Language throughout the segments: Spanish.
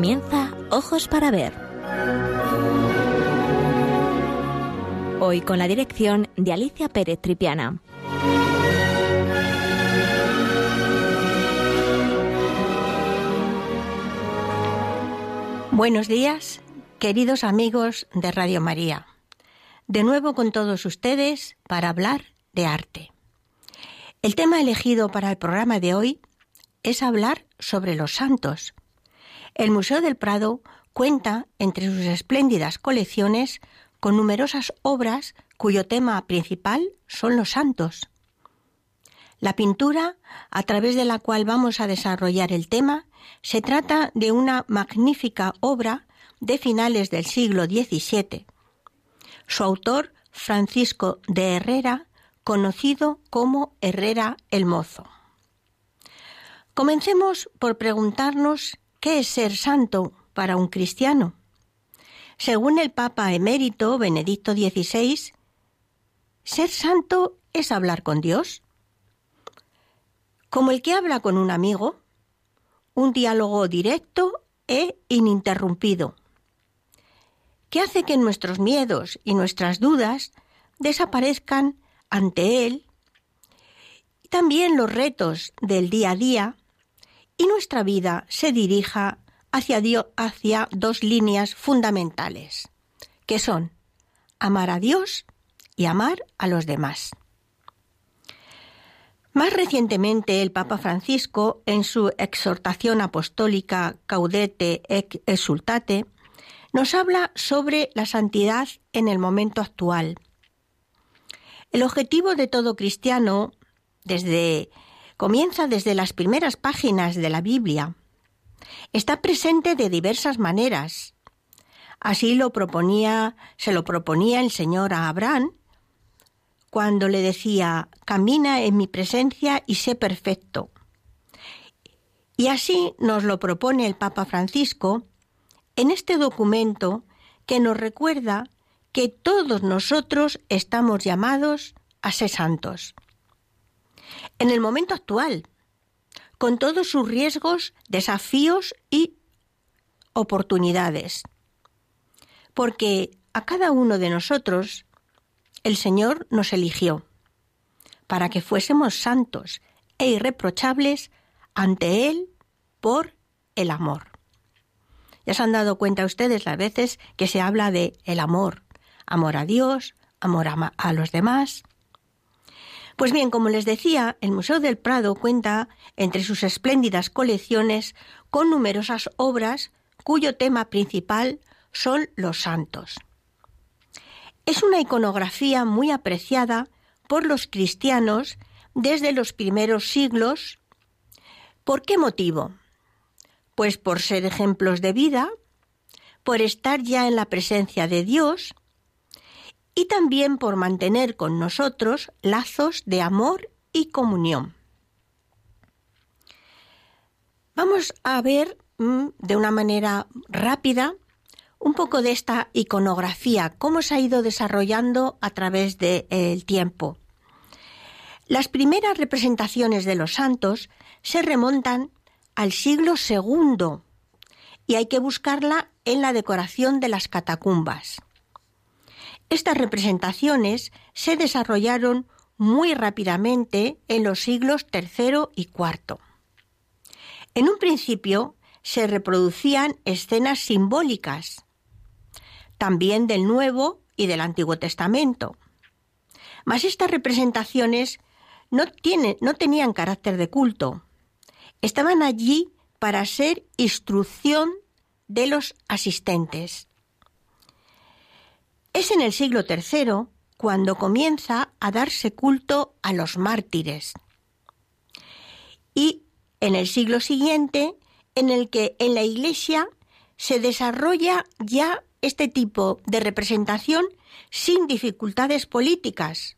Comienza Ojos para Ver. Hoy con la dirección de Alicia Pérez Tripiana. Buenos días, queridos amigos de Radio María. De nuevo con todos ustedes para hablar de arte. El tema elegido para el programa de hoy es hablar sobre los santos. El Museo del Prado cuenta entre sus espléndidas colecciones con numerosas obras cuyo tema principal son los santos. La pintura, a través de la cual vamos a desarrollar el tema, se trata de una magnífica obra de finales del siglo XVII. Su autor, Francisco de Herrera, conocido como Herrera el Mozo. Comencemos por preguntarnos qué es ser santo para un cristiano. Según el Papa emérito Benedicto XVI, ser santo es hablar con Dios. Como el que habla con un amigo, un diálogo directo e ininterrumpido, que hace que nuestros miedos y nuestras dudas desaparezcan ante Él, y también los retos del día a día y nuestra vida se dirija hacia, Dios, hacia dos líneas fundamentales, que son amar a Dios y amar a los demás. Más recientemente, el Papa Francisco, en su exhortación apostólica Caudete et Exultate, nos habla sobre la santidad en el momento actual. El objetivo de todo cristiano, desde comienza desde las primeras páginas de la Biblia. Está presente de diversas maneras. Así lo proponía, se lo proponía el Señor a Abraham cuando le decía, camina en mi presencia y sé perfecto. Y así nos lo propone el Papa Francisco en este documento que nos recuerda que todos nosotros estamos llamados a ser santos en el momento actual, con todos sus riesgos, desafíos y oportunidades. Porque a cada uno de nosotros el Señor nos eligió para que fuésemos santos e irreprochables ante Él por el amor. Ya se han dado cuenta ustedes las veces que se habla de el amor, amor a Dios, amor a, a los demás, pues bien, como les decía, el Museo del Prado cuenta entre sus espléndidas colecciones con numerosas obras cuyo tema principal son los santos. Es una iconografía muy apreciada por los cristianos desde los primeros siglos. ¿Por qué motivo? Pues por ser ejemplos de vida, por estar ya en la presencia de Dios y también por mantener con nosotros lazos de amor y comunión. Vamos a ver mm, de una manera rápida un poco de esta iconografía, cómo se ha ido desarrollando a través del tiempo. Las primeras representaciones de los santos se remontan al siglo II y hay que buscarla en la decoración de las catacumbas. Estas representaciones se desarrollaron muy rápidamente en los siglos III y IV. En un principio se reproducían escenas simbólicas, también del Nuevo y del Antiguo Testamento. Mas estas representaciones no, no tenían carácter de culto. Estaban allí para ser instrucción de los asistentes. Es en el siglo III cuando comienza a darse culto a los mártires. Y en el siglo siguiente, en el que en la Iglesia se desarrolla ya este tipo de representación sin dificultades políticas,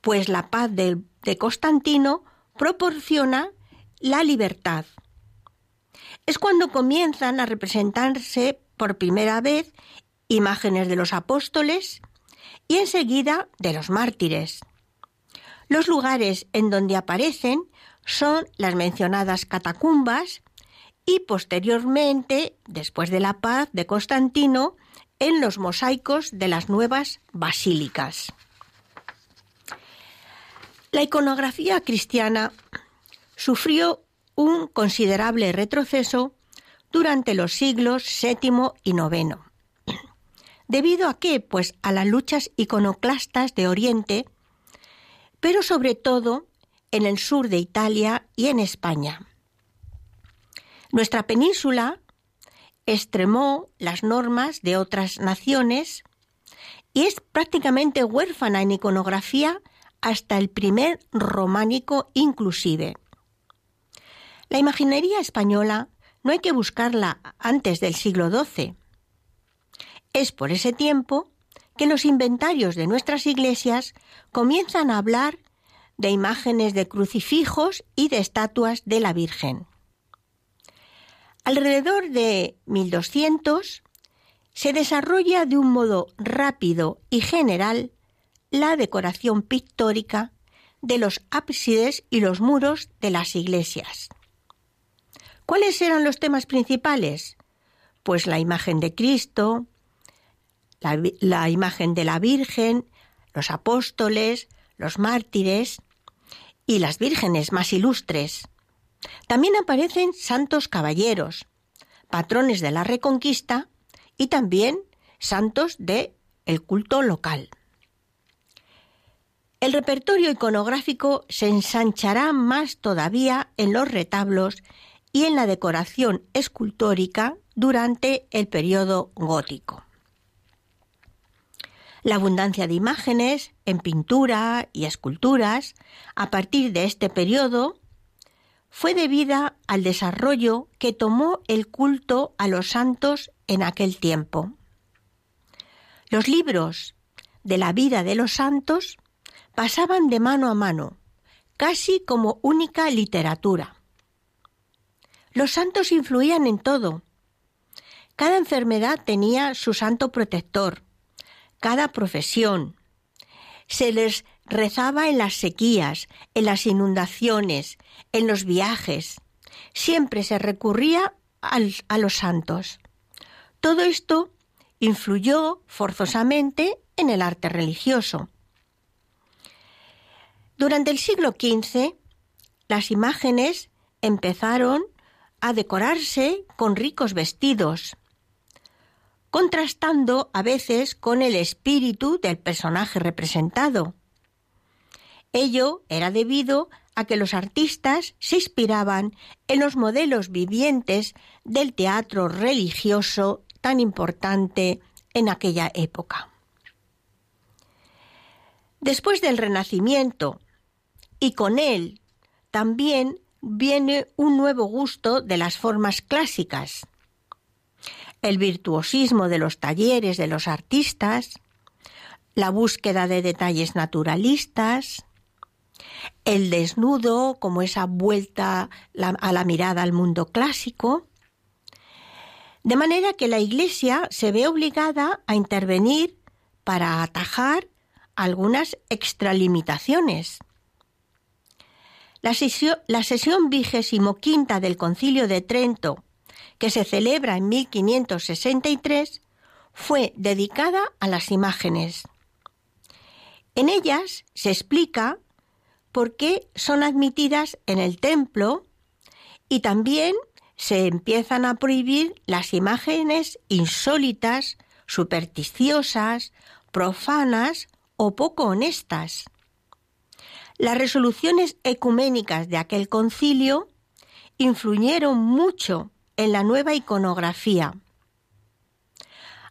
pues la paz de, de Constantino proporciona la libertad. Es cuando comienzan a representarse por primera vez imágenes de los apóstoles y enseguida de los mártires. Los lugares en donde aparecen son las mencionadas catacumbas y posteriormente, después de la paz de Constantino, en los mosaicos de las nuevas basílicas. La iconografía cristiana sufrió un considerable retroceso durante los siglos VII y IX. ¿Debido a qué? Pues a las luchas iconoclastas de Oriente, pero sobre todo en el sur de Italia y en España. Nuestra península extremó las normas de otras naciones y es prácticamente huérfana en iconografía hasta el primer románico inclusive. La imaginería española no hay que buscarla antes del siglo XII. Es por ese tiempo que los inventarios de nuestras iglesias comienzan a hablar de imágenes de crucifijos y de estatuas de la Virgen. Alrededor de 1200 se desarrolla de un modo rápido y general la decoración pictórica de los ábsides y los muros de las iglesias. ¿Cuáles eran los temas principales? Pues la imagen de Cristo, la, imagen de la Virgen, los apóstoles, los mártires y las vírgenes más ilustres. También aparecen santos caballeros, patrones de la Reconquista y también santos de el culto local. El repertorio iconográfico se ensanchará más todavía en los retablos y en la decoración escultórica durante el periodo gótico. La abundancia de imágenes en pintura y esculturas a partir de este periodo fue debida al desarrollo que tomó el culto a los santos en aquel tiempo. Los libros de la vida de los santos pasaban de mano a mano, casi como única literatura. Los santos influían en todo. Cada enfermedad tenía su santo protector, cada profesión. Se les rezaba en las sequías, en las inundaciones, en los viajes. Siempre se recurría a los santos. Todo esto influyó forzosamente en el arte religioso. Durante el siglo XV, las imágenes empezaron a decorarse con ricos vestidos, contrastando a veces con el espíritu del personaje representado. Ello era debido a que los artistas se inspiraban en los modelos vivientes del teatro religioso tan importante en aquella época. Después del Renacimiento y con él también viene un nuevo gusto de las formas clásicas, el virtuosismo de los talleres de los artistas, la búsqueda de detalles naturalistas, el desnudo como esa vuelta a la mirada al mundo clásico, de manera que la Iglesia se ve obligada a intervenir para atajar algunas extralimitaciones. La sesión, vigésimo quinta del Concilio de Trento, que se celebra en 1563, fue dedicada a las imágenes. En ellas se explica por qué son admitidas en el templo y también se empiezan a prohibir las imágenes insólitas, supersticiosas, profanas o poco honestas. Las resoluciones ecuménicas de aquel concilio influyeron mucho en la nueva iconografía.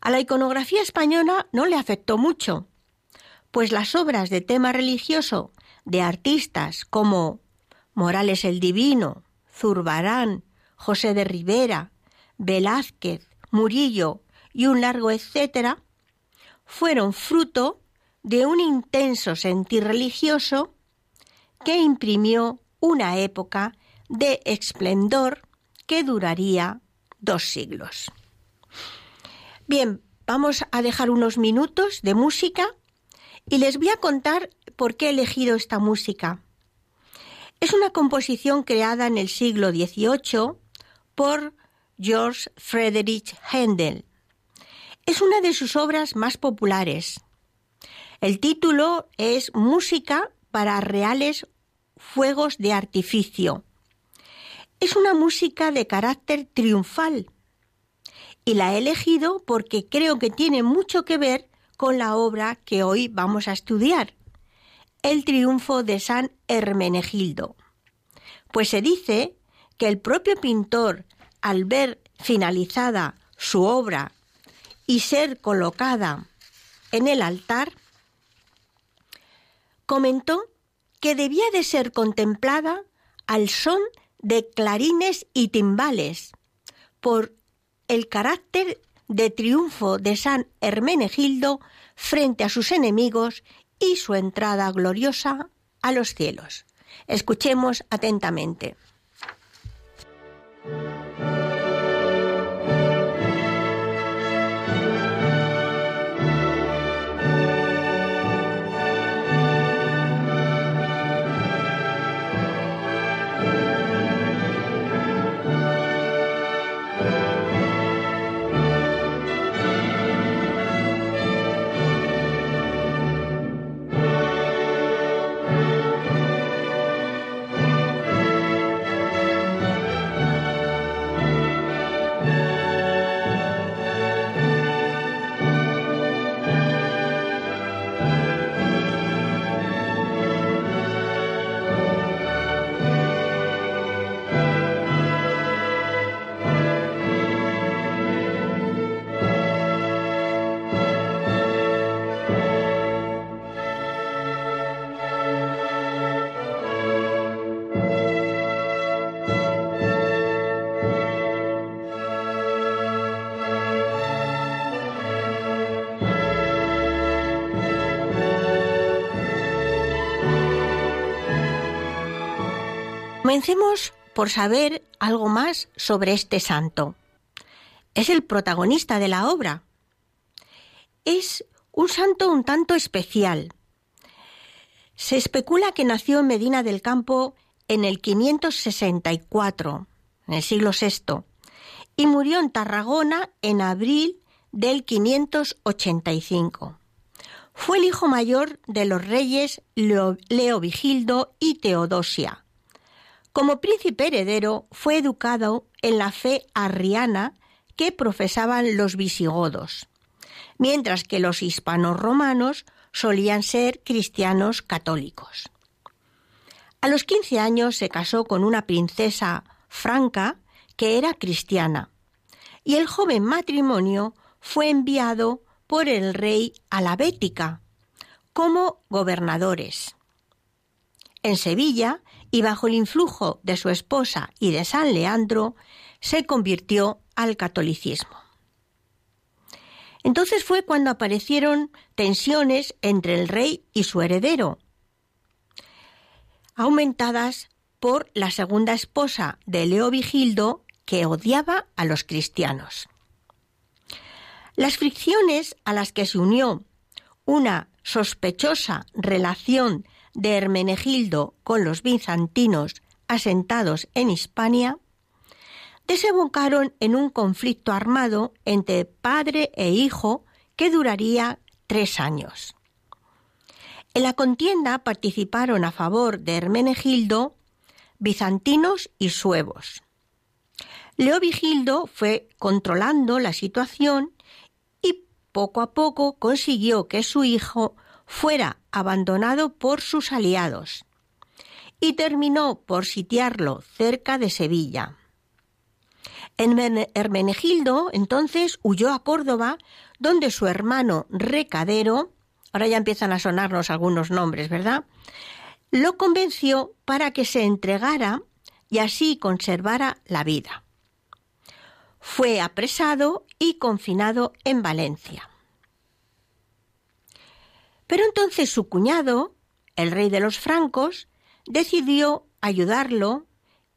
A la iconografía española no le afectó mucho, pues las obras de tema religioso de artistas como Morales el Divino, Zurbarán, José de Rivera, Velázquez, Murillo y un largo etcétera, fueron fruto de un intenso sentir religioso que imprimió una época de esplendor que duraría dos siglos. Bien, vamos a dejar unos minutos de música y les voy a contar por qué he elegido esta música. Es una composición creada en el siglo XVIII por George Friedrich Händel. Es una de sus obras más populares. El título es Música para reales fuegos de artificio. Es una música de carácter triunfal y la he elegido porque creo que tiene mucho que ver con la obra que hoy vamos a estudiar, El triunfo de San Hermenegildo. Pues se dice que el propio pintor, al ver finalizada su obra y ser colocada en el altar, comentó que debía de ser contemplada al son de clarines y timbales, por el carácter de triunfo de San Hermenegildo frente a sus enemigos y su entrada gloriosa a los cielos. Escuchemos atentamente. Comencemos por saber algo más sobre este santo. Es el protagonista de la obra. Es un santo un tanto especial. Se especula que nació en Medina del Campo en el 564, en el siglo VI, y murió en Tarragona en abril del 585. Fue el hijo mayor de los reyes Leovigildo y Teodosia como príncipe heredero fue educado en la fe arriana que profesaban los visigodos, mientras que los hispanos romanos solían ser cristianos católicos. A los 15 años se casó con una princesa franca que era cristiana, y el joven matrimonio fue enviado por el rey a la Bética como gobernadores. En Sevilla y bajo el influjo de su esposa y de San Leandro, se convirtió al catolicismo. Entonces fue cuando aparecieron tensiones entre el rey y su heredero, aumentadas por la segunda esposa de Leovigildo, que odiaba a los cristianos. Las fricciones a las que se unió una sospechosa relación de Hermenegildo con los bizantinos asentados en Hispania, desembocaron en un conflicto armado entre padre e hijo que duraría tres años. En la contienda participaron a favor de Hermenegildo bizantinos y suevos. Leovigildo fue controlando la situación y poco a poco consiguió que su hijo fuera abandonado por sus aliados y terminó por sitiarlo cerca de Sevilla. Hermenegildo entonces huyó a Córdoba, donde su hermano Recadero, ahora ya empiezan a sonarnos algunos nombres, ¿verdad? Lo convenció para que se entregara y así conservara la vida. Fue apresado y confinado en Valencia. Pero entonces su cuñado, el rey de los francos, decidió ayudarlo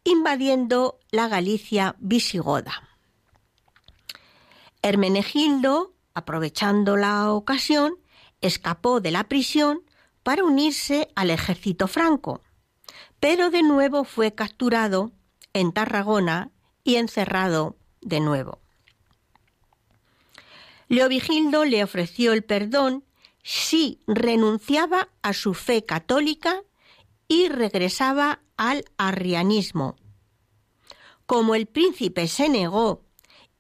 invadiendo la Galicia visigoda. Hermenegildo, aprovechando la ocasión, escapó de la prisión para unirse al ejército franco, pero de nuevo fue capturado en Tarragona y encerrado de nuevo. Leovigildo le ofreció el perdón si renunciaba a su fe católica y regresaba al arrianismo. Como el príncipe se negó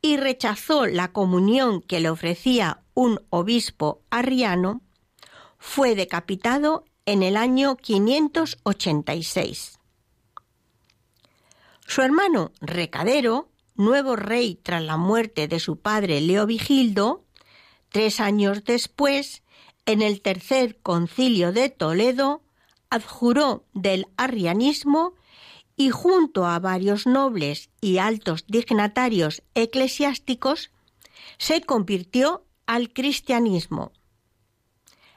y rechazó la comunión que le ofrecía un obispo arriano, fue decapitado en el año 586. Su hermano Recadero, nuevo rey tras la muerte de su padre Leovigildo, tres años después, en el tercer concilio de Toledo, adjuró del arrianismo y junto a varios nobles y altos dignatarios eclesiásticos se convirtió al cristianismo.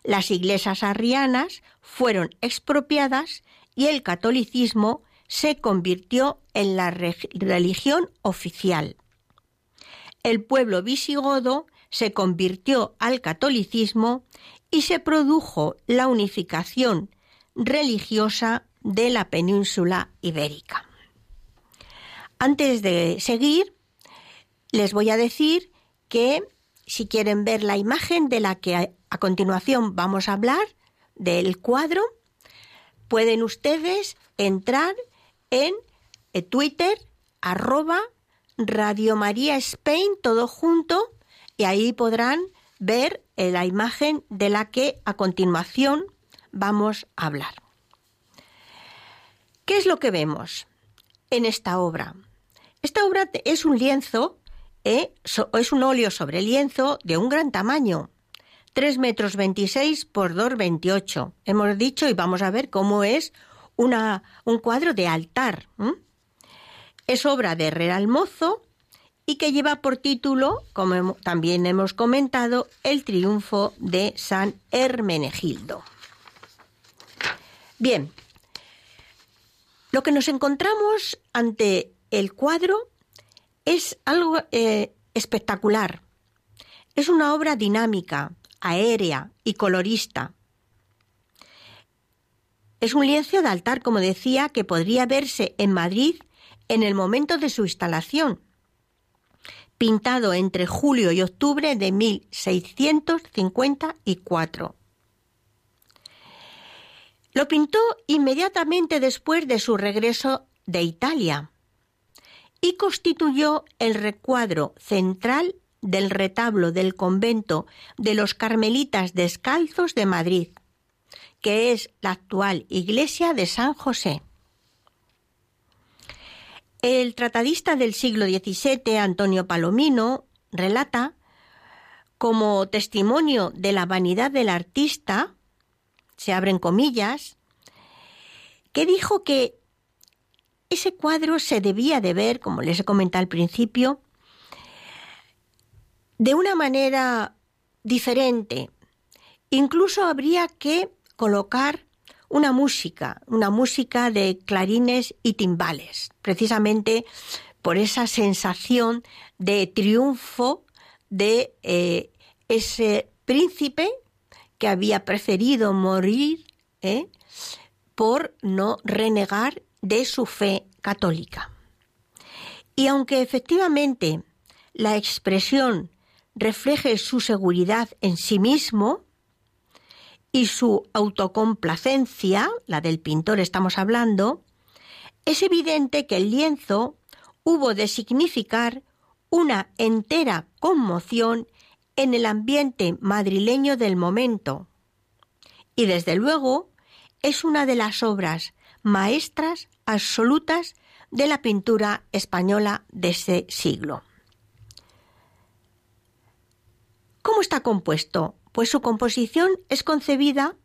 Las iglesias arrianas fueron expropiadas y el catolicismo se convirtió en la religión oficial. El pueblo visigodo se convirtió al catolicismo y se produjo la unificación religiosa de la península ibérica. Antes de seguir, les voy a decir que si quieren ver la imagen de la que a continuación vamos a hablar, del cuadro, pueden ustedes entrar en eh, Twitter, arroba Radio María Spain, todo junto, y ahí podrán ver la imagen de la que a continuación vamos a hablar. ¿Qué es lo que vemos en esta obra? Esta obra es un lienzo, eh, es un óleo sobre lienzo de un gran tamaño, 3 metros 26 por 2 28. Hemos dicho y vamos a ver cómo es una, un cuadro de altar. Es obra de Real Mozo y que lleva por título, como también hemos comentado, El triunfo de San Hermenegildo. Bien, lo que nos encontramos ante el cuadro es algo eh, espectacular. Es una obra dinámica, aérea y colorista. Es un lienzo de altar, como decía, que podría verse en Madrid en el momento de su instalación pintado entre julio y octubre de 1654. Lo pintó inmediatamente después de su regreso de Italia y constituyó el recuadro central del retablo del convento de los Carmelitas Descalzos de Madrid, que es la actual iglesia de San José. El tratadista del siglo XVII, Antonio Palomino, relata como testimonio de la vanidad del artista, se abren comillas, que dijo que ese cuadro se debía de ver, como les he comentado al principio, de una manera diferente. Incluso habría que colocar una música, una música de clarines y timbales, precisamente por esa sensación de triunfo de eh, ese príncipe que había preferido morir ¿eh? por no renegar de su fe católica. Y aunque efectivamente la expresión refleje su seguridad en sí mismo, y su autocomplacencia, la del pintor estamos hablando, es evidente que el lienzo hubo de significar una entera conmoción en el ambiente madrileño del momento. Y desde luego es una de las obras maestras absolutas de la pintura española de ese siglo. ¿Cómo está compuesto? Pues su composición es concebida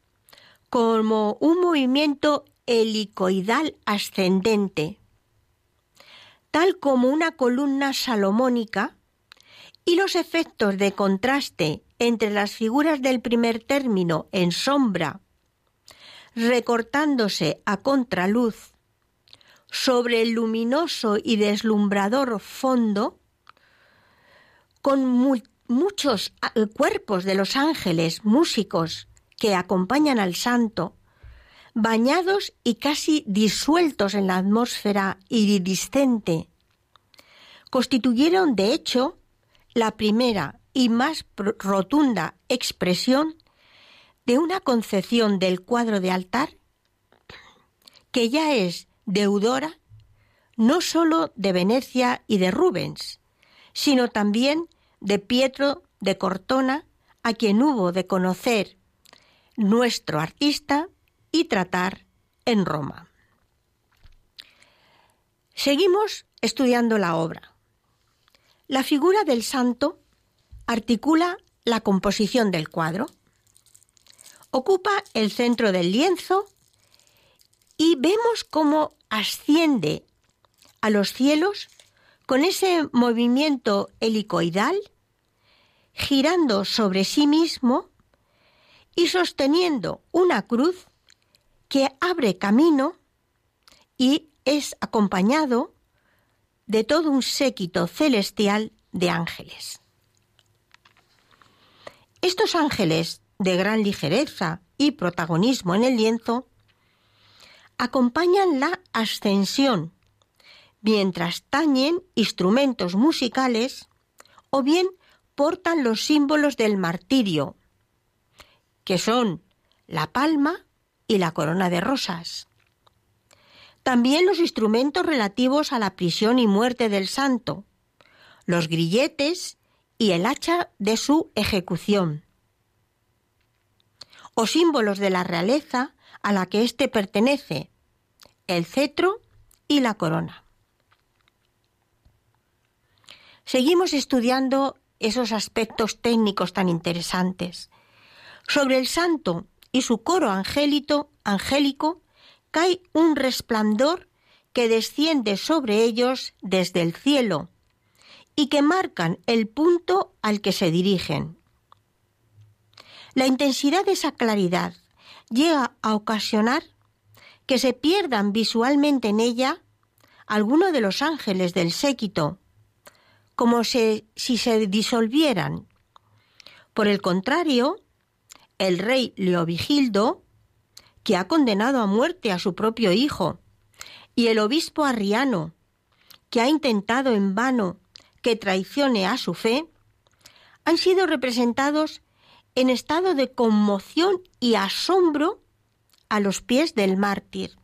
como un movimiento helicoidal ascendente, tal como una columna salomónica, y los efectos de contraste entre las figuras del primer término en sombra, recortándose a contraluz, sobre el luminoso y deslumbrador fondo, con muchos ah, eh, cuerpos de los ángeles músicos que acompañan al santo, bañados y casi disueltos en la atmósfera iridiscente, constituyeron, de hecho, la primera y más rotunda expresión de una concepción del cuadro de altar que ya es deudora no sólo de Venecia y de Rubens, sino también de Pietro de Cortona, a quien hubo de conocer nuestro artista y tratar en Roma. Seguimos estudiando la obra. La figura del santo articula la composición del cuadro, ocupa el centro del lienzo y vemos cómo asciende a los cielos con ese movimiento helicoidal, girando sobre sí mismo y sosteniendo una cruz que abre camino y es acompañado de todo un séquito celestial de ángeles. Estos ángeles de gran ligereza y protagonismo en el lienzo acompañan la ascensión mientras tañen instrumentos musicales o bien portan los símbolos del martirio, que son la palma y la corona de rosas. También los instrumentos relativos a la prisión y muerte del santo, los grilletes y el hacha de su ejecución, o símbolos de la realeza a la que éste pertenece, el cetro y la corona. Seguimos estudiando esos aspectos técnicos tan interesantes. Sobre el santo y su coro angélito, angélico cae un resplandor que desciende sobre ellos desde el cielo y que marcan el punto al que se dirigen. La intensidad de esa claridad llega a ocasionar que se pierdan visualmente en ella algunos de los ángeles del séquito como si se disolvieran. Por el contrario, el rey Leovigildo, que ha condenado a muerte a su propio hijo, y el obispo Arriano, que ha intentado en vano que traicione a su fe, han sido representados en estado de conmoción y asombro a los pies del mártir,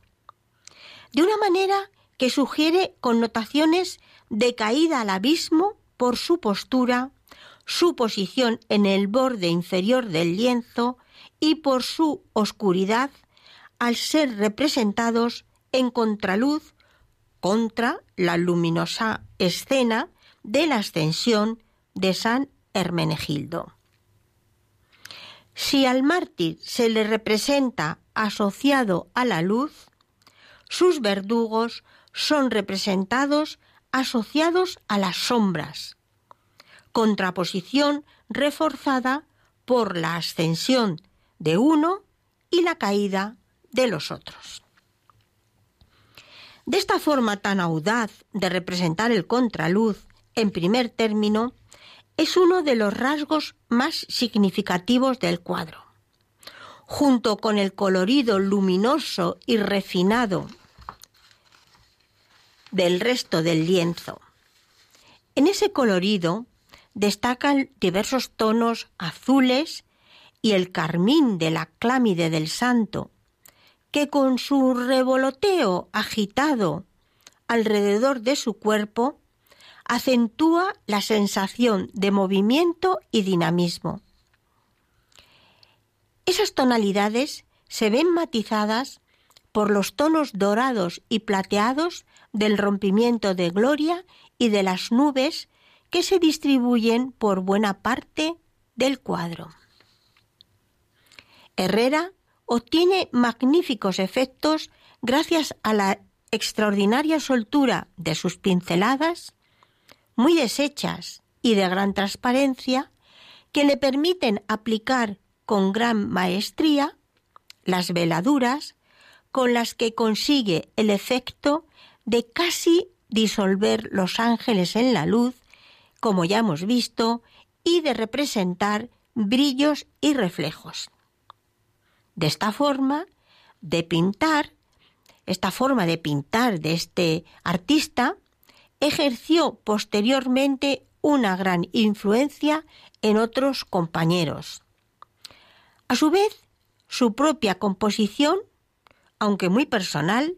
de una manera que sugiere connotaciones de caída al abismo por su postura, su posición en el borde inferior del lienzo y por su oscuridad al ser representados en contraluz contra la luminosa escena de la ascensión de San Hermenegildo. Si al mártir se le representa asociado a la luz, sus verdugos son representados asociados a las sombras, contraposición reforzada por la ascensión de uno y la caída de los otros. De esta forma tan audaz de representar el contraluz en primer término, es uno de los rasgos más significativos del cuadro. Junto con el colorido luminoso y refinado del resto del lienzo. En ese colorido destacan diversos tonos azules y el carmín de la clámide del santo, que con su revoloteo agitado alrededor de su cuerpo acentúa la sensación de movimiento y dinamismo. Esas tonalidades se ven matizadas por los tonos dorados y plateados del rompimiento de gloria y de las nubes que se distribuyen por buena parte del cuadro. Herrera obtiene magníficos efectos gracias a la extraordinaria soltura de sus pinceladas, muy deshechas y de gran transparencia, que le permiten aplicar con gran maestría las veladuras con las que consigue el efecto de casi disolver los ángeles en la luz, como ya hemos visto, y de representar brillos y reflejos. De esta forma de pintar, esta forma de pintar de este artista, ejerció posteriormente una gran influencia en otros compañeros. A su vez, su propia composición, aunque muy personal,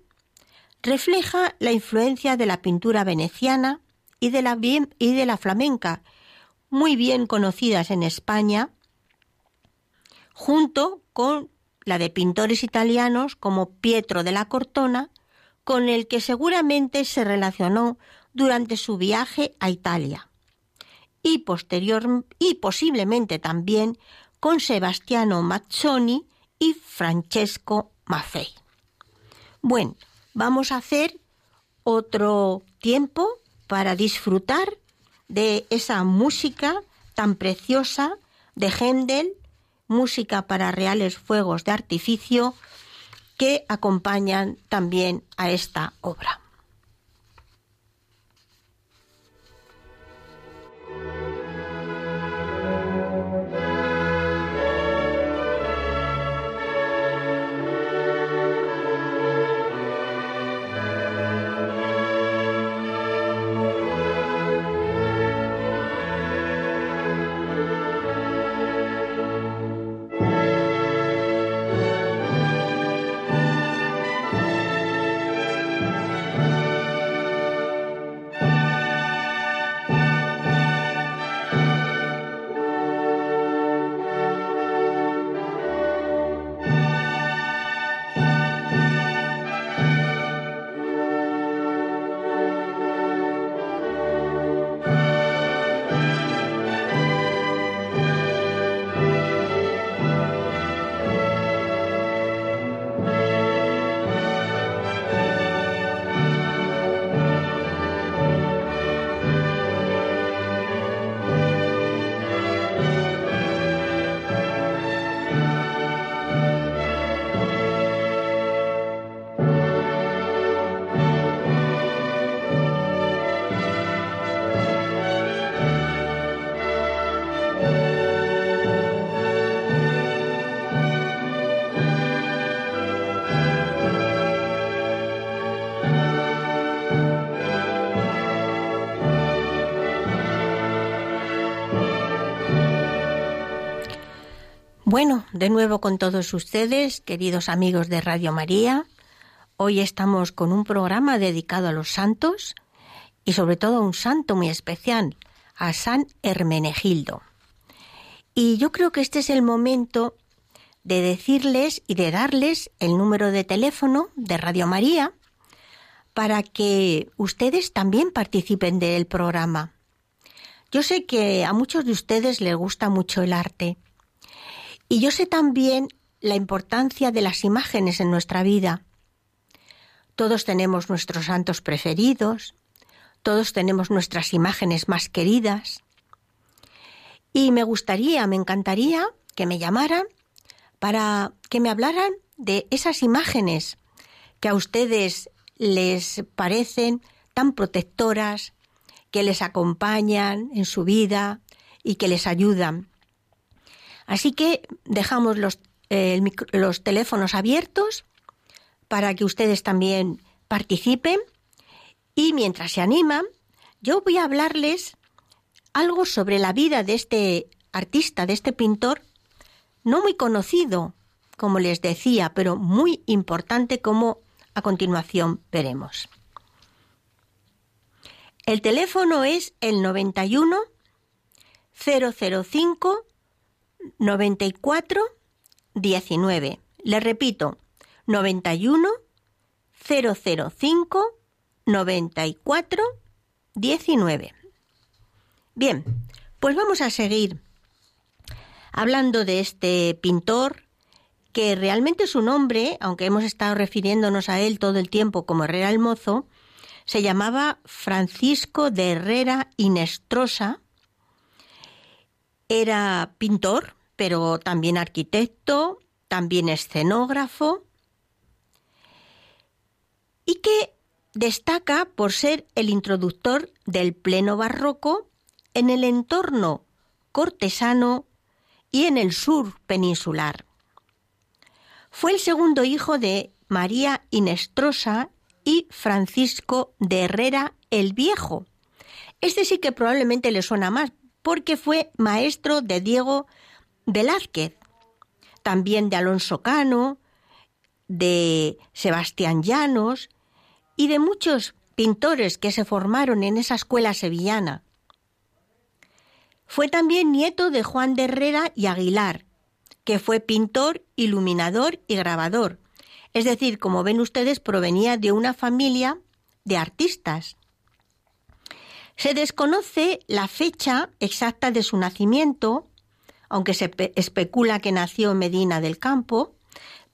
refleja la influencia de la pintura veneciana y de la, y de la flamenca, muy bien conocidas en España, junto con la de pintores italianos como Pietro de la Cortona, con el que seguramente se relacionó durante su viaje a Italia, y posterior y posiblemente también con Sebastiano Mazzoni y Francesco Maffei. Bueno, vamos a hacer otro tiempo para disfrutar de esa música tan preciosa de Händel, música para reales fuegos de artificio, que acompañan también a esta obra. Bueno, de nuevo con todos ustedes, queridos amigos de Radio María. Hoy estamos con un programa dedicado a los santos y sobre todo a un santo muy especial, a San Hermenegildo. Y yo creo que este es el momento de decirles y de darles el número de teléfono de Radio María para que ustedes también participen del programa. Yo sé que a muchos de ustedes les gusta mucho el arte y yo sé también la importancia de las imágenes en nuestra vida. Todos tenemos nuestros santos preferidos, todos tenemos nuestras imágenes más queridas. Y me gustaría, me encantaría que me llamaran para que me hablaran de esas imágenes que a ustedes les parecen tan protectoras, que les acompañan en su vida y que les ayudan. Así que dejamos los, los teléfonos abiertos para que ustedes también participen y mientras se animan, yo voy a hablarles algo sobre la vida de este artista, de este pintor, no muy conocido, como les decía, pero muy importante como a continuación veremos. El teléfono es el 91 005 94 19. Le repito, 91 005 94 19. Bien, pues vamos a seguir hablando de este pintor que realmente su nombre, aunque hemos estado refiriéndonos a él todo el tiempo como Herrera el Mozo, se llamaba Francisco de Herrera Inestrosa era pintor, pero también arquitecto, también escenógrafo, y que destaca por ser el introductor del pleno barroco en el entorno cortesano y en el sur peninsular. Fue el segundo hijo de María Inestrosa y Francisco de Herrera el Viejo. Este sí que probablemente le suena más, porque fue maestro de Diego Velázquez, también de Alonso Cano, de Sebastián Llanos y de muchos pintores que se formaron en esa escuela sevillana. Fue también nieto de Juan de Herrera y Aguilar, que fue pintor, iluminador y grabador. Es decir, como ven ustedes, provenía de una familia de artistas. Se desconoce la fecha exacta de su nacimiento, aunque se especula que nació en Medina del Campo,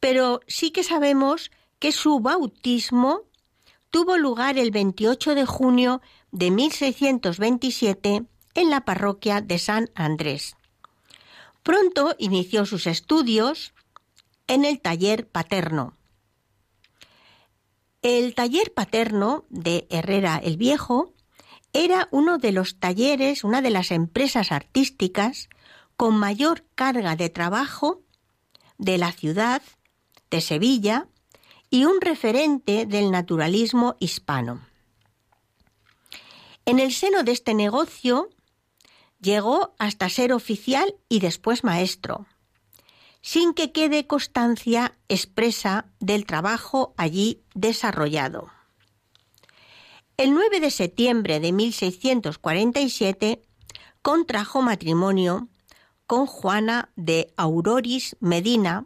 pero sí que sabemos que su bautismo tuvo lugar el 28 de junio de 1627 en la parroquia de San Andrés. Pronto inició sus estudios en el taller paterno. El taller paterno de Herrera el Viejo era uno de los talleres, una de las empresas artísticas con mayor carga de trabajo de la ciudad de Sevilla y un referente del naturalismo hispano. En el seno de este negocio llegó hasta ser oficial y después maestro, sin que quede constancia expresa del trabajo allí desarrollado. El 9 de septiembre de 1647 contrajo matrimonio con Juana de Auroris Medina,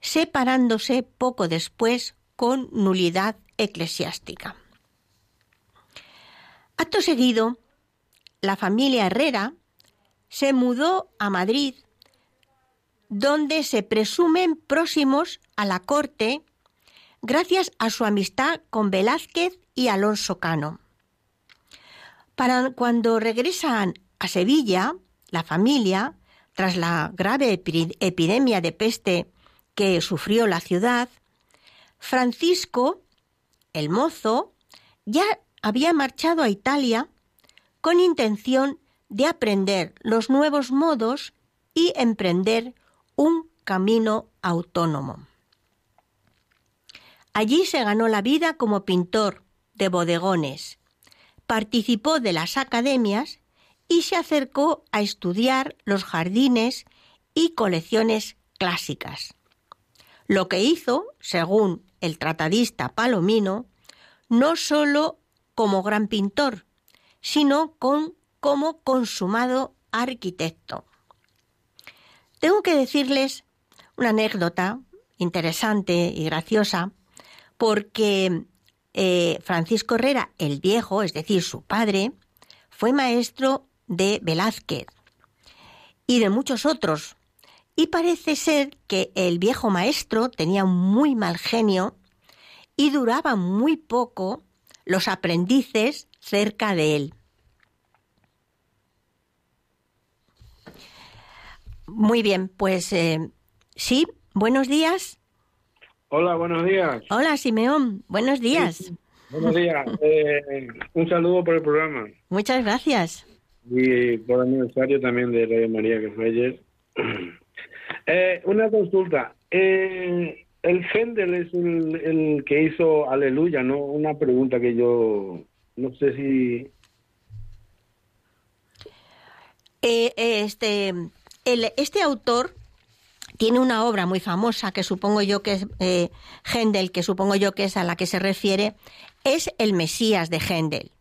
separándose poco después con nulidad eclesiástica. Acto seguido, la familia Herrera se mudó a Madrid, donde se presumen próximos a la corte gracias a su amistad con Velázquez y Alonso Cano. Para cuando regresan a Sevilla, la familia, tras la grave epidemia de peste que sufrió la ciudad, Francisco, el mozo, ya había marchado a Italia con intención de aprender los nuevos modos y emprender un camino autónomo. Allí se ganó la vida como pintor de bodegones, participó de las academias y se acercó a estudiar los jardines y colecciones clásicas lo que hizo, según el tratadista Palomino, no sólo como gran pintor, sino con, como consumado arquitecto. Tengo que decirles una anécdota interesante y graciosa, porque eh, Francisco Herrera el Viejo, es decir, su padre, fue maestro de Velázquez y de muchos otros, y parece ser que el viejo maestro tenía muy mal genio y duraba muy poco los aprendices cerca de él. Muy bien, pues eh, sí, buenos días. Hola, buenos días. Hola, Simeón, buenos días. buenos días. Eh, un saludo por el programa. Muchas gracias. Y por el aniversario también de Radio María, que fue ayer. Eh, una consulta. Eh, el Händel es el, que hizo Aleluya, ¿no? Una pregunta que yo no sé si... Eh, este, este autor tiene una obra muy famosa que supongo yo que es eh, Händel, que supongo yo que es a la que se refiere, es el Mesías de Händel.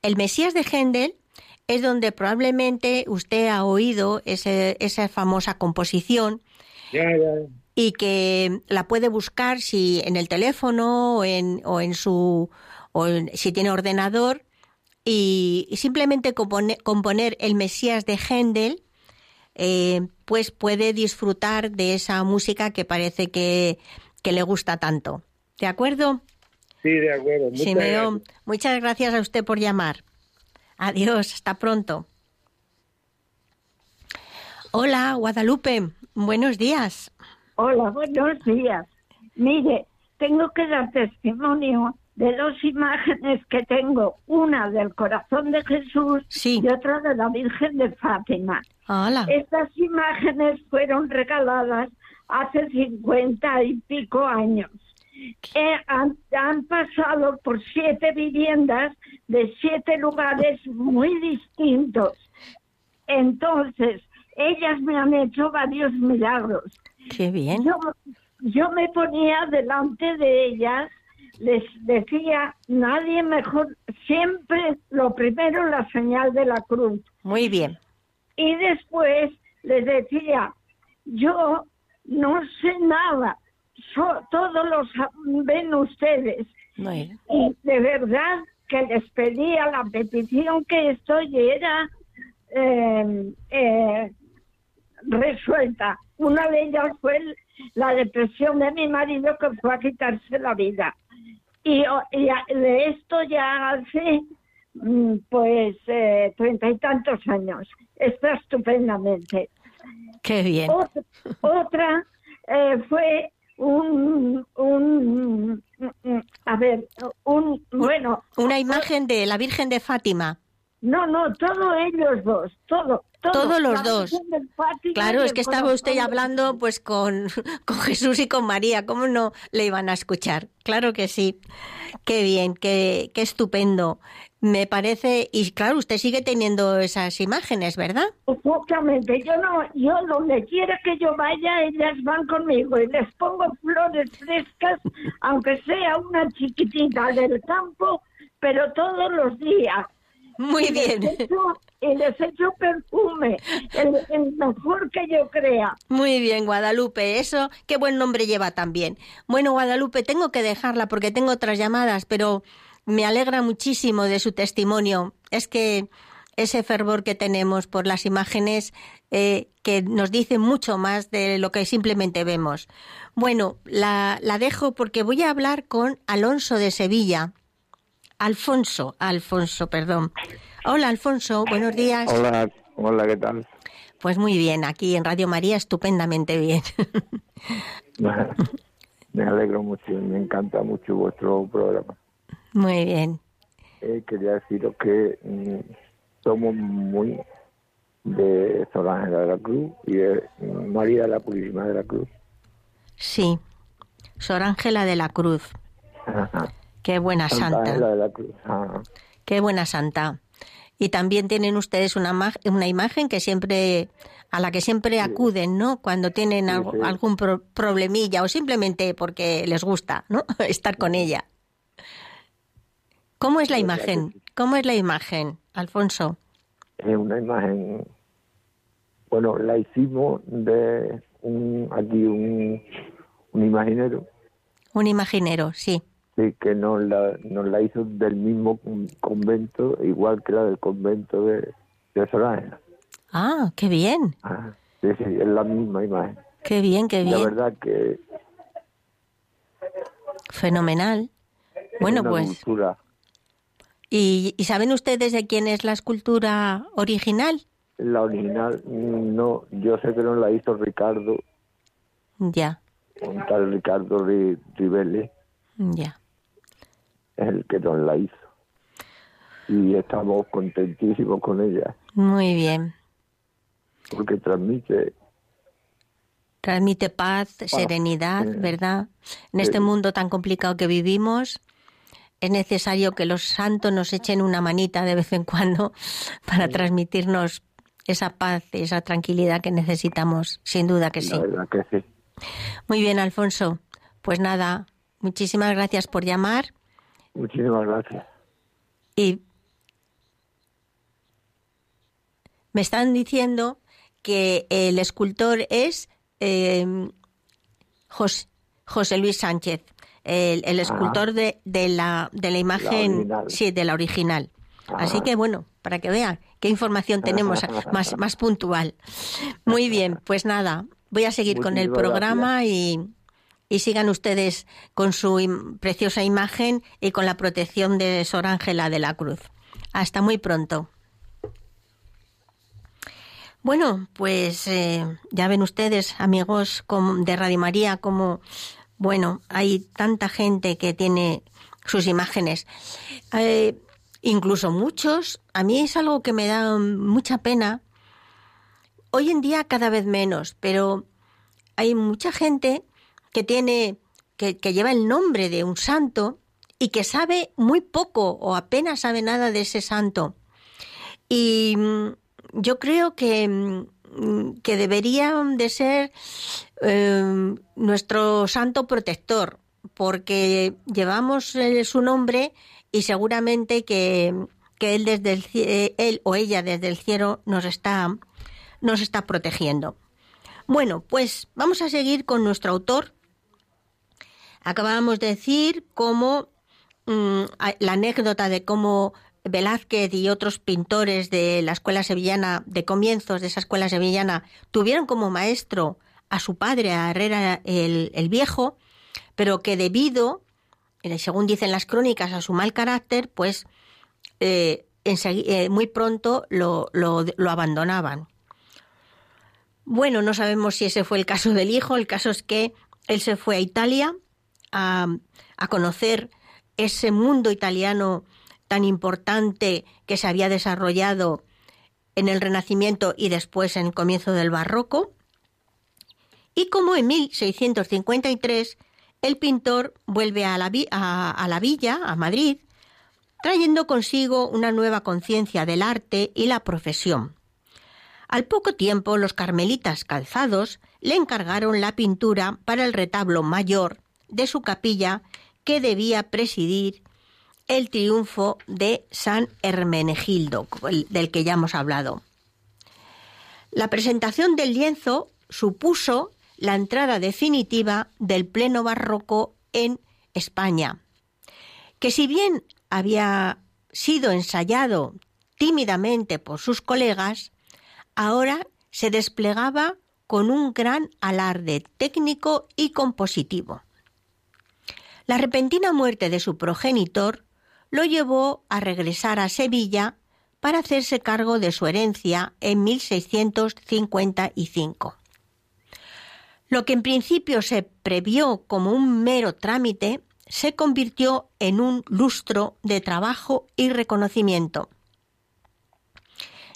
El Mesías de Händel es donde probablemente usted ha oído esa famosa composición y que la puede buscar si en el teléfono o en, o en su o si tiene ordenador y, simplemente componer el Mesías de Händel eh, pues puede disfrutar de esa música que parece que, que le gusta tanto. ¿De acuerdo? Sí, de acuerdo. Muchas muchas gracias a usted por llamar. Adiós, hasta pronto. Hola, Guadalupe, buenos días. Hola, buenos días. Mire, tengo que dar testimonio de dos imágenes que tengo, una del corazón de Jesús y otra de la Virgen de Fátima. Hola. Estas imágenes fueron regaladas hace cincuenta y pico años eh, han, pasado por siete viviendas de siete lugares muy distintos. Entonces, ellas me han hecho varios milagros. Qué bien. Yo, yo me ponía delante de ellas, les decía, nadie mejor, siempre lo primero la señal de la cruz. Muy bien. Y después les decía, yo no sé nada, todos los ven ustedes. Y de verdad que les pedía la petición que estoy era em, eh, resuelta. Una de ellas fue la depresión de mi marido que fue a quitarse la vida. Y, de esto ya hace mm, pues eh, treinta y tantos años. Está estupendamente. Qué bien. Otra, eh, fue un, un, a ver, un, bueno. Una imagen de la Virgen de Fátima. No, no, todos ellos dos, todo, todos los dos. Claro, es que estaba usted hablando pues con, con, Jesús y con María, ¿cómo no le iban a escuchar? Claro que sí. Qué bien, qué, qué estupendo. Me parece, y claro, usted sigue teniendo esas imágenes, ¿verdad? Exactamente, yo no, yo donde quiera que yo vaya, ellas van conmigo y les pongo flores frescas, aunque sea una chiquitita del campo, pero todos los días. Muy bien. Y les echo perfume, el, mejor que yo crea. Muy bien, Guadalupe, eso, qué buen nombre lleva también. Bueno, Guadalupe, tengo que dejarla porque tengo otras llamadas, pero me alegra muchísimo de su testimonio. Es que ese fervor que tenemos por las imágenes eh, que nos dice mucho más de lo que simplemente vemos. Bueno, la, la dejo porque voy a hablar con Alonso de Sevilla. Alfonso, Alfonso, perdón. Hola, Alfonso, buenos días. Hola, hola, ¿qué tal? Pues muy bien, aquí en Radio María estupendamente bien. me alegro mucho, me encanta mucho vuestro programa. Muy bien. Eh, quería deciros que mm, somos muy de Sor Ángela de la Cruz y de María de la Purísima de la Cruz. Sí, Sor Ángela de la Cruz. Qué buena santa. De la Cruz. Qué buena santa. Y también tienen ustedes una, una imagen que siempre a la que siempre acuden, ¿no? Cuando tienen algún problemilla o simplemente porque les gusta, ¿no? Estar con ella. ¿Cómo es la imagen? ¿Cómo es la imagen, Alfonso? Es una imagen, bueno, la hicimos de un, aquí un, un imaginero. Un imaginero, sí. Sí, que nos la, nos la hizo del mismo convento, igual que la del convento de, de Ah, qué bien. Ah, sí, sí, es la misma imagen. Qué bien, qué bien. La verdad que... Fenomenal. Bueno, pues... ¿Y, saben ustedes de quién es la escultura original? La original, no, yo sé que no la hizo Ricardo. Ya. Un tal Ricardo Rivelli. Ya. Es el que nos la hizo. Y estamos contentísimos con ella. Muy bien. Porque transmite transmite paz, serenidad, ¿verdad? En este mundo tan complicado que vivimos, es necesario que los santos nos echen una manita de vez en cuando para transmitirnos esa paz y esa tranquilidad que necesitamos, sin duda que sí. que sí. Muy bien, Alfonso. Pues nada, muchísimas gracias por llamar. Muchísimas gracias. Y me están diciendo que el escultor es eh, José Luis Sánchez el, escultor de, de, la, de la imagen, sí, de la original. Así que bueno, para que vean qué información tenemos más, más puntual. Muy bien, pues nada, voy a seguir con el programa y, y sigan ustedes con su preciosa imagen y con la protección de Sor Ángela de la Cruz. Hasta muy pronto. Bueno, pues eh, ya ven ustedes, amigos de Radio María, como bueno, hay tanta gente que tiene sus imágenes. Eh, incluso muchos, a mí es algo que me da mucha pena. Hoy en día cada vez menos, pero hay mucha gente que tiene que, lleva el nombre de un santo y que sabe muy poco o apenas sabe nada de ese santo. Y mm, yo creo que, mm, que debería de ser eh, nuestro santo protector, porque llevamos eh, su nombre y seguramente que, él, desde el, él o ella desde el cielo nos está, nos está protegiendo. Bueno, pues vamos a seguir con nuestro autor. Acabamos de decir cómo mm, la anécdota de cómo Velázquez y otros pintores de la escuela sevillana, de comienzos de esa escuela sevillana, tuvieron como maestro a su padre, a Herrera el Viejo, pero que debido, según dicen las crónicas, a su mal carácter, pues eh, eh, muy pronto lo, abandonaban. Bueno, no sabemos si ese fue el caso del hijo, el caso es que él se fue a Italia a, conocer ese mundo italiano tan importante que se había desarrollado en el Renacimiento y después en el comienzo del Barroco. Y como en 1653 el pintor vuelve a, la villa, a Madrid, trayendo consigo una nueva conciencia del arte y la profesión. Al poco tiempo los carmelitas calzados le encargaron la pintura para el retablo mayor de su capilla que debía presidir el triunfo de San Hermenegildo, del que ya hemos hablado. La presentación del lienzo supuso la entrada definitiva del pleno barroco en España, que si bien había sido ensayado tímidamente por sus colegas, ahora se desplegaba con un gran alarde técnico y compositivo. La repentina muerte de su progenitor lo llevó a regresar a Sevilla para hacerse cargo de su herencia en 1655. Lo que en principio se previó como un mero trámite se convirtió en un lustro de trabajo y reconocimiento.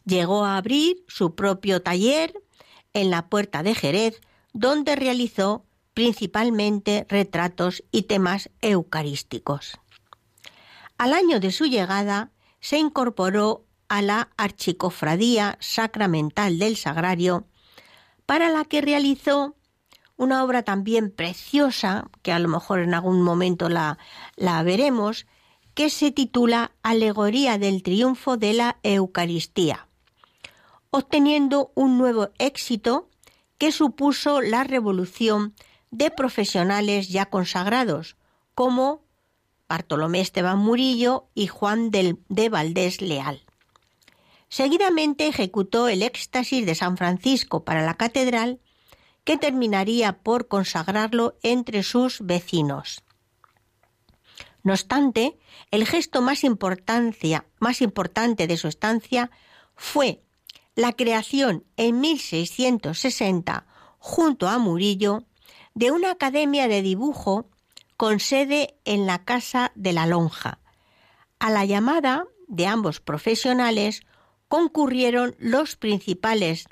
Llegó a abrir su propio taller en la puerta de Jerez, donde realizó principalmente retratos y temas eucarísticos. Al año de su llegada se incorporó a la Archicofradía Sacramental del Sagrario, para la que realizó una obra también preciosa, que a lo mejor en algún momento la, la veremos, que se titula Alegoría del Triunfo de la Eucaristía, obteniendo un nuevo éxito que supuso la revolución de profesionales ya consagrados, como Bartolomé Esteban Murillo y Juan de Valdés Leal. Seguidamente ejecutó el éxtasis de San Francisco para la catedral que terminaría por consagrarlo entre sus vecinos. No obstante, el gesto más, más importante de su estancia fue la creación en 1660, junto a Murillo, de una academia de dibujo con sede en la Casa de la Lonja. A la llamada de ambos profesionales concurrieron los principales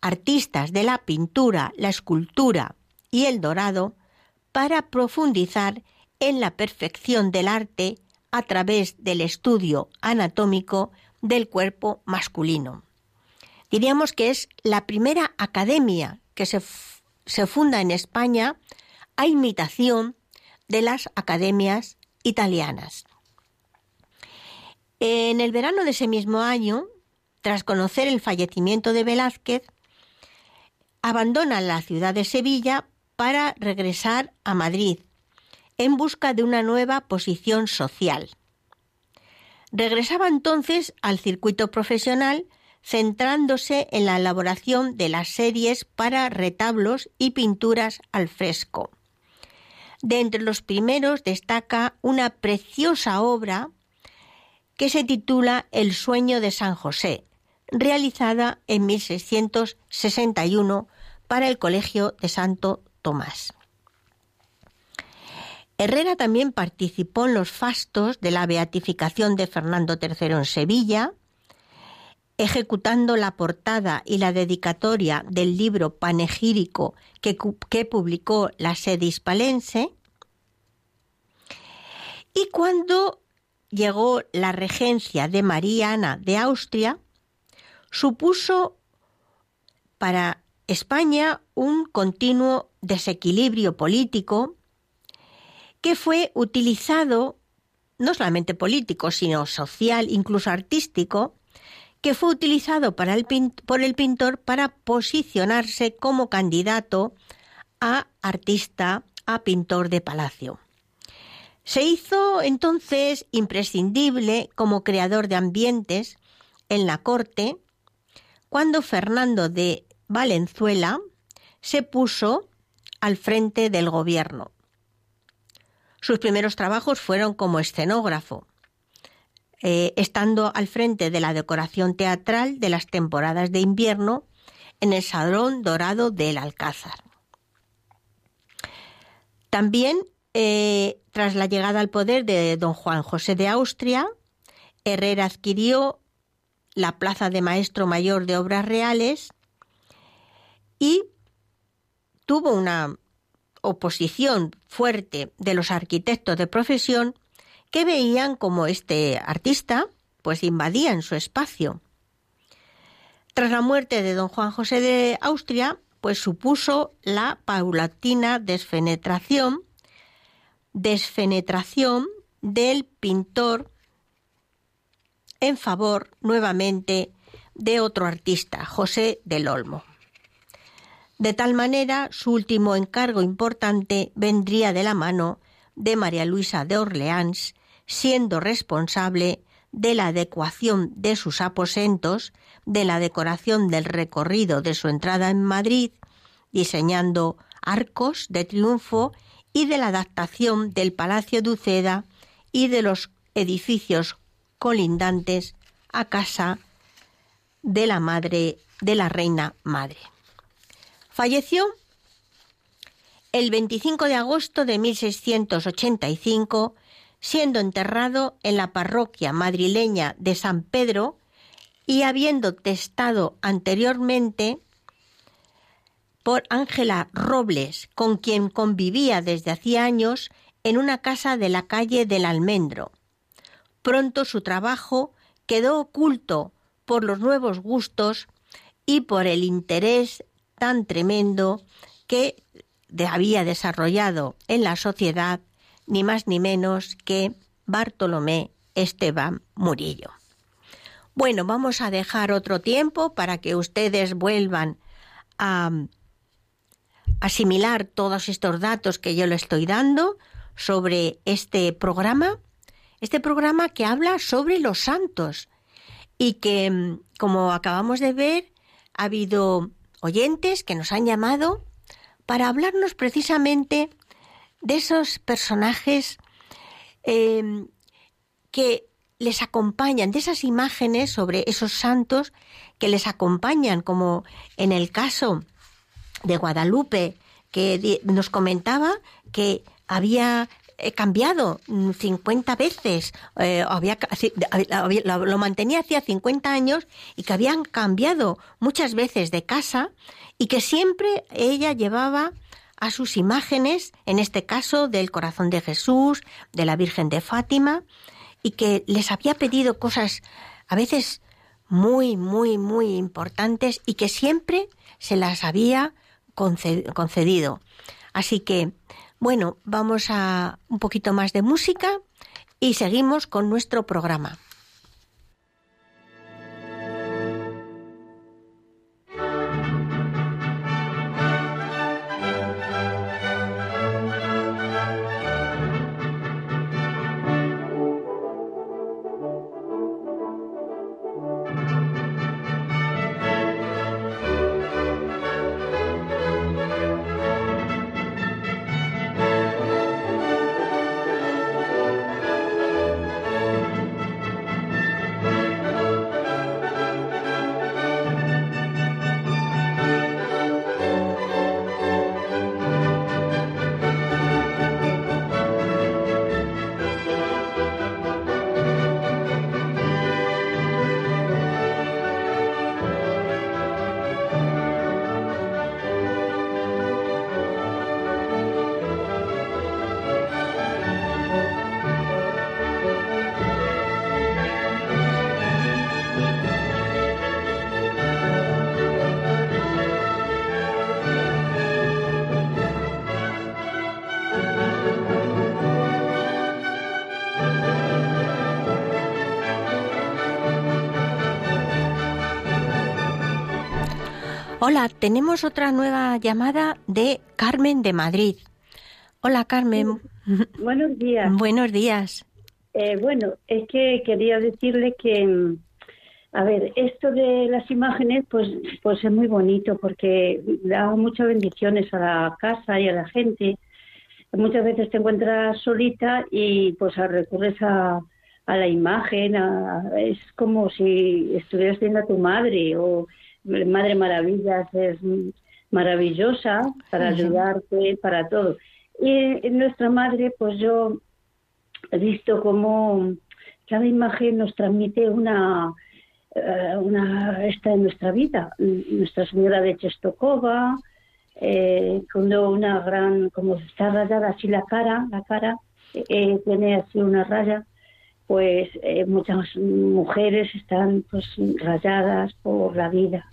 artistas de la pintura, la escultura y el dorado para profundizar en la perfección del arte a través del estudio anatómico del cuerpo masculino. Diríamos que es la primera academia que se, se funda en España a imitación de las academias italianas. En el verano de ese mismo año, tras conocer el fallecimiento de Velázquez, abandona la ciudad de Sevilla para regresar a Madrid en busca de una nueva posición social. Regresaba entonces al circuito profesional centrándose en la elaboración de las series para retablos y pinturas al fresco. De entre los primeros destaca una preciosa obra que se titula El sueño de San José, realizada en 1661 para el Colegio de Santo Tomás. Herrera también participó en los fastos de la beatificación de Fernando III en Sevilla, ejecutando la portada y la dedicatoria del libro panegírico que, publicó la sede hispalense. Y cuando llegó la regencia de María Ana de Austria, supuso para España un continuo desequilibrio político que fue utilizado, no solamente político, sino social, incluso artístico, que fue utilizado por el pintor para posicionarse como candidato a artista, a pintor de palacio. Se hizo entonces imprescindible como creador de ambientes en la corte cuando Fernando de Valenzuela se puso al frente del gobierno. Sus primeros trabajos fueron como escenógrafo, eh, estando al frente de la decoración teatral de las temporadas de invierno en el Salón Dorado del Alcázar. También, eh, tras la llegada al poder de don Juan José de Austria, Herrera adquirió la plaza de maestro mayor de obras reales y tuvo una oposición fuerte de los arquitectos de profesión que veían como este artista pues invadían su espacio. Tras la muerte de don Juan José de Austria, pues supuso la paulatina desfenetración, desfenetración del pintor en favor nuevamente de otro artista, José del Olmo. De tal manera, su último encargo importante vendría de la mano de María Luisa de Orleans, siendo responsable de la adecuación de sus aposentos, de la decoración del recorrido de su entrada en Madrid, diseñando arcos de triunfo y de la adaptación del Palacio de Uceda y de los edificios colindantes a casa de la madre de la reina madre. Falleció el 25 de agosto de 1685, siendo enterrado en la parroquia madrileña de San Pedro y habiendo testado anteriormente por Ángela Robles, con quien convivía desde hacía años en una casa de la calle del Almendro. Pronto su trabajo quedó oculto por los nuevos gustos y por el interés tan tremendo que había desarrollado en la sociedad ni más ni menos que Bartolomé Esteban Murillo. Bueno, vamos a dejar otro tiempo para que ustedes vuelvan a asimilar todos estos datos que yo le estoy dando sobre este programa, este programa que habla sobre los santos y que, como acabamos de ver, ha habido oyentes que nos han llamado para hablarnos precisamente de esos personajes em, que les acompañan, de esas imágenes sobre esos santos que les acompañan, como en el caso de Guadalupe, que nos comentaba que había he cambiado 50 mm, veces, eh, había, lo mantenía hacía 50 años y que habían cambiado muchas veces de casa y que siempre ella llevaba a sus imágenes, en este caso del corazón de Jesús, de la Virgen de Fátima, y que les había pedido cosas a veces muy, muy, muy importantes y que siempre se las había concedido. Así que bueno, vamos a un poquito más de música y seguimos con nuestro programa. Hola, tenemos otra nueva llamada de Carmen de Madrid. Hola, Carmen. Buenos días. Buenos días. Eh, bueno, es que quería decirle que, a ver, esto de las imágenes, pues, pues es muy bonito porque da muchas bendiciones a la casa y a la gente. Muchas veces te encuentras solita y pues recurres a, a la imagen, es como si estuvieras viendo a tu madre o Madre Maravillas es maravillosa para ayudarte, para todo. Y nuestra madre, pues yo he visto como cada imagen nos transmite una, eh, una esta de nuestra vida. Nuestra Señora de Chestokova, eh, cuando una gran, como está rayada así la cara, la cara eh, tiene así una raya, pues eh, muchas mujeres están pues rayadas por la vida.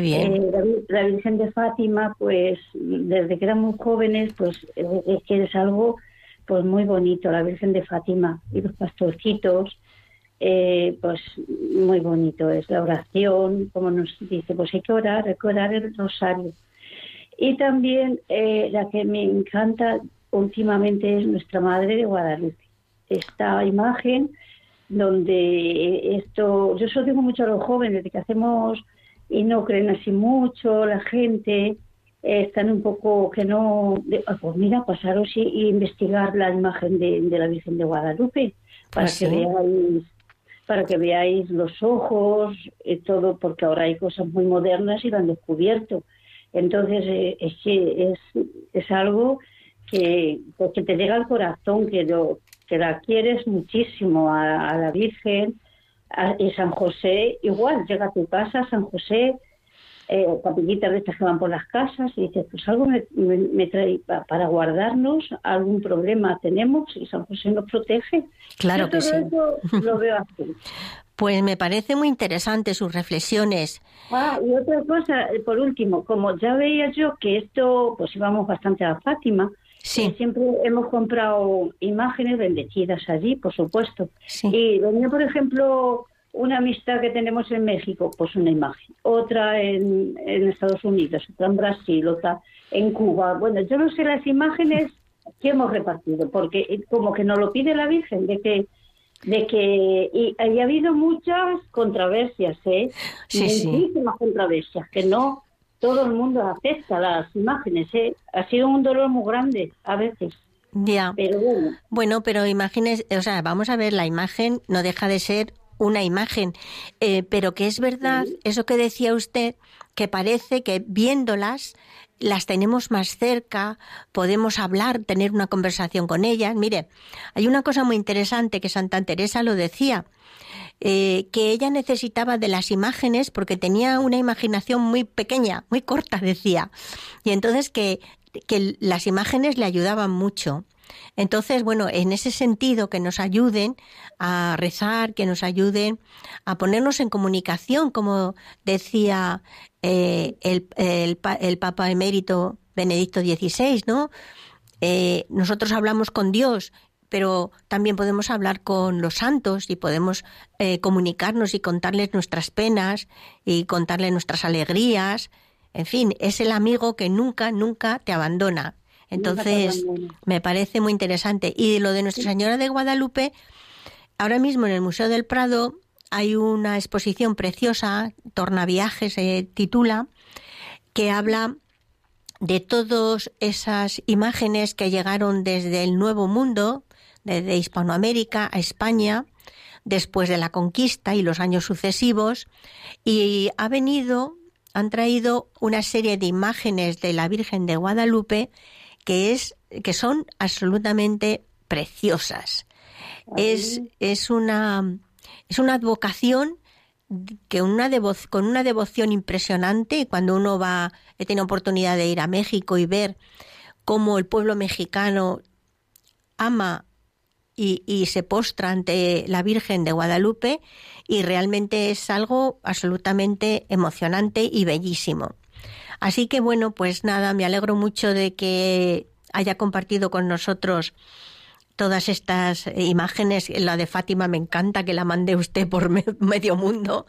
Bien. Eh, la, Virgen de Fátima, pues desde que éramos jóvenes, pues eh, es que es algo pues muy bonito, la Virgen de Fátima y los pastorcitos, eh, pues muy bonito es la oración, como nos dice, pues hay que orar, recordar el rosario. Y también la que me encanta últimamente es nuestra Madre de Guadalupe. Esta imagen donde esto, yo solo digo mucho a los jóvenes, de que hacemos y no creen así mucho, la gente eh, están un poco que no, ah, pues mira, pasaros y, investigar la imagen de, la Virgen de Guadalupe para pues que veáis para que veáis los ojos y todo, porque ahora hay cosas muy modernas y lo han descubierto. Entonces, eh, es que es, es algo que, pues que te llega al corazón, que, lo, que la quieres muchísimo a la Virgen, y San José, igual, llega a tu casa, San José, eh, capillitas de estas que van por las casas, y dices, pues algo me, trae para guardarnos, algún problema tenemos y San José nos protege. Claro que sí. lo veo así. Pues me parece muy interesante sus reflexiones. Ah, y otra cosa, eh, por último, como ya veía yo que esto, pues íbamos bastante a Fátima, Sí. Eh, siempre hemos comprado imágenes bendecidas allí, por supuesto. Y venía, por ejemplo, una amistad que tenemos en México, pues una imagen. Otra en, Estados Unidos, otra en Brasil, otra en Cuba. Bueno, yo no sé las imágenes que hemos repartido, porque como que nos lo pide la Virgen, de que de que y, ha habido muchas controversias, ¿eh? Sí, Muchísimas controversias, que no todo el mundo acepta las imágenes. ¿eh? Ha sido un dolor muy grande a veces. Ya. Pero bueno. Bueno, pero imágenes, o sea, vamos a ver, la imagen no deja de ser una imagen, eh, pero que es verdad, eso que decía usted, que parece que viéndolas las tenemos más cerca, podemos hablar, tener una conversación con ellas. Mire, hay una cosa muy interesante que Santa Teresa lo decía, eh, que ella necesitaba de las imágenes porque tenía una imaginación muy pequeña, muy corta, decía. Y entonces que, que las imágenes le ayudaban mucho. Entonces, bueno, en ese sentido, que nos ayuden a rezar, que nos ayuden a ponernos en comunicación, como decía eh, el, el, Papa emérito Benedicto XVI, ¿no? Eh, nosotros hablamos con Dios pero también podemos hablar con los santos y podemos eh, comunicarnos y contarles nuestras penas y contarles nuestras alegrías. En fin, es el amigo que nunca, nunca te abandona. Entonces, me parece muy interesante. Y lo de Nuestra Señora de Guadalupe, ahora mismo en el Museo del Prado hay una exposición preciosa, Tornaviajes se titula, que habla de todas esas imágenes que llegaron desde el Nuevo Mundo, desde Hispanoamérica a España después de la conquista y los años sucesivos y ha venido, han traído una serie de imágenes de la Virgen de Guadalupe que es que son absolutamente preciosas. Es, es una es una advocación que una con una devoción impresionante cuando uno va he tenido oportunidad de ir a México y ver cómo el pueblo mexicano ama y, se postra ante la Virgen de Guadalupe y realmente es algo absolutamente emocionante y bellísimo. Así que bueno, pues nada, me alegro mucho de que haya compartido con nosotros todas estas imágenes. La de Fátima me encanta que la mande usted por medio mundo.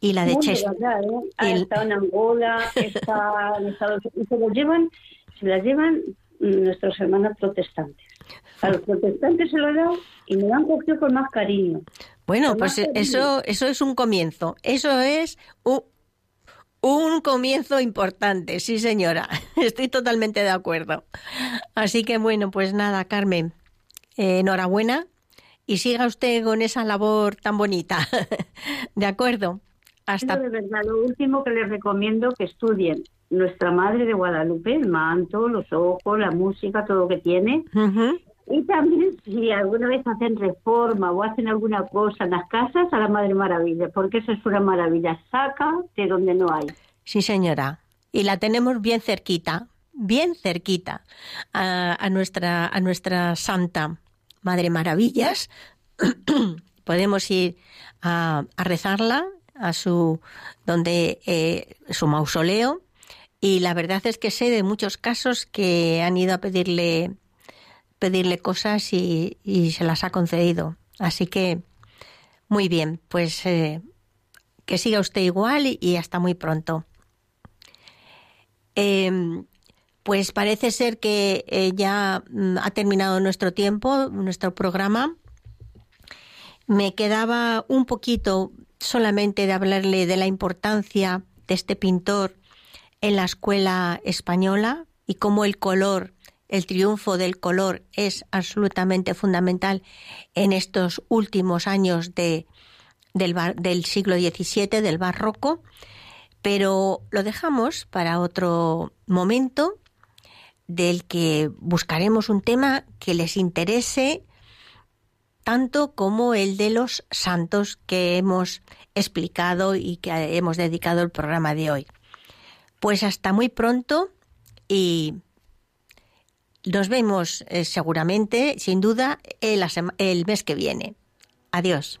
y la de Chester. ¿eh? Ha estado en Angola, está en Estados Unidos, y se lo llevan, se la llevan nuestros hermanos protestantes. A los protestantes se lo han dado y me lo han cogido con más cariño. Bueno, pues eso, eso es un comienzo. Eso es un, un comienzo importante, sí señora. Estoy totalmente de acuerdo. Así que bueno, pues nada, Carmen, eh, enhorabuena y siga usted con esa labor tan bonita. ¿De acuerdo? Hasta... De verdad, lo último que les recomiendo que estudien nuestra Madre de Guadalupe, el manto, los ojos, la música, todo lo que tiene. Y también si alguna vez hacen reforma o hacen alguna cosa en las casas, a la Madre Maravilla, porque eso es una maravilla, saca de donde no hay. Sí, señora. Y la tenemos bien cerquita, bien cerquita a, nuestra, a nuestra Santa Madre Maravillas. Podemos ir a, rezarla a su donde eh, su mausoleo y la verdad es que sé de muchos casos que han ido a pedirle pedirle cosas y, se las ha concedido. Así que, muy bien, pues eh, que siga usted igual y, hasta muy pronto. Em, pues parece ser que eh, ya mm, ha terminado nuestro tiempo, nuestro programa. Me quedaba un poquito solamente de hablarle de la importancia de este pintor en la escuela española y cómo el color el triunfo del color es absolutamente fundamental en estos últimos años de, del, siglo XVII, del barroco, pero lo dejamos para otro momento del que buscaremos un tema que les interese tanto como el de los santos que hemos explicado y que hemos dedicado el programa de hoy. Pues hasta muy pronto y nos vemos eh, seguramente, sin duda, el, el mes que viene. Adiós.